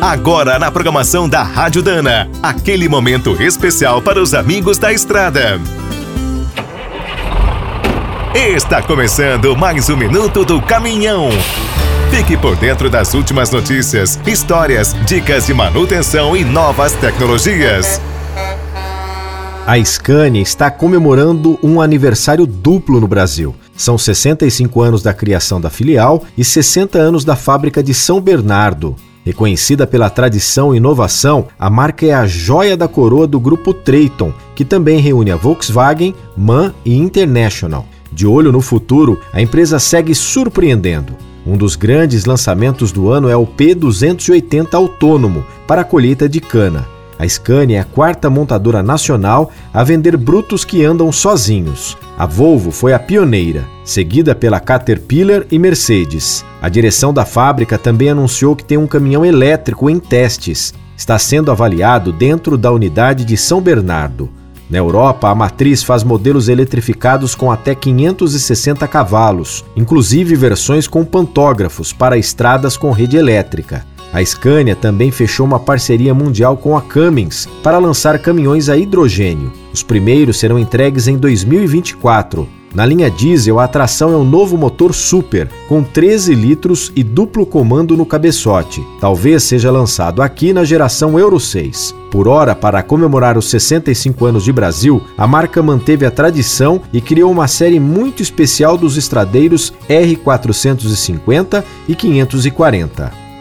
Agora na programação da Rádio Dana, aquele momento especial para os amigos da estrada. Está começando mais um minuto do caminhão. Fique por dentro das últimas notícias, histórias, dicas de manutenção e novas tecnologias. A Scania está comemorando um aniversário duplo no Brasil. São 65 anos da criação da filial e 60 anos da fábrica de São Bernardo. Reconhecida pela tradição e inovação, a marca é a joia da coroa do grupo Trayton, que também reúne a Volkswagen, MAN e International. De olho no futuro, a empresa segue surpreendendo. Um dos grandes lançamentos do ano é o P280 autônomo para a colheita de cana. A Scania é a quarta montadora nacional a vender brutos que andam sozinhos. A Volvo foi a pioneira, seguida pela Caterpillar e Mercedes. A direção da fábrica também anunciou que tem um caminhão elétrico em testes. Está sendo avaliado dentro da unidade de São Bernardo. Na Europa, a matriz faz modelos eletrificados com até 560 cavalos, inclusive versões com pantógrafos para estradas com rede elétrica. A Scania também fechou uma parceria mundial com a Cummins para lançar caminhões a hidrogênio. Os primeiros serão entregues em 2024. Na linha diesel, a atração é um novo motor Super, com 13 litros e duplo comando no cabeçote. Talvez seja lançado aqui na geração Euro 6. Por hora, para comemorar os 65 anos de Brasil, a marca manteve a tradição e criou uma série muito especial dos estradeiros R450 e 540.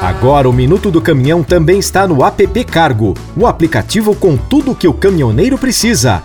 Agora o Minuto do Caminhão também está no app Cargo, o aplicativo com tudo o que o caminhoneiro precisa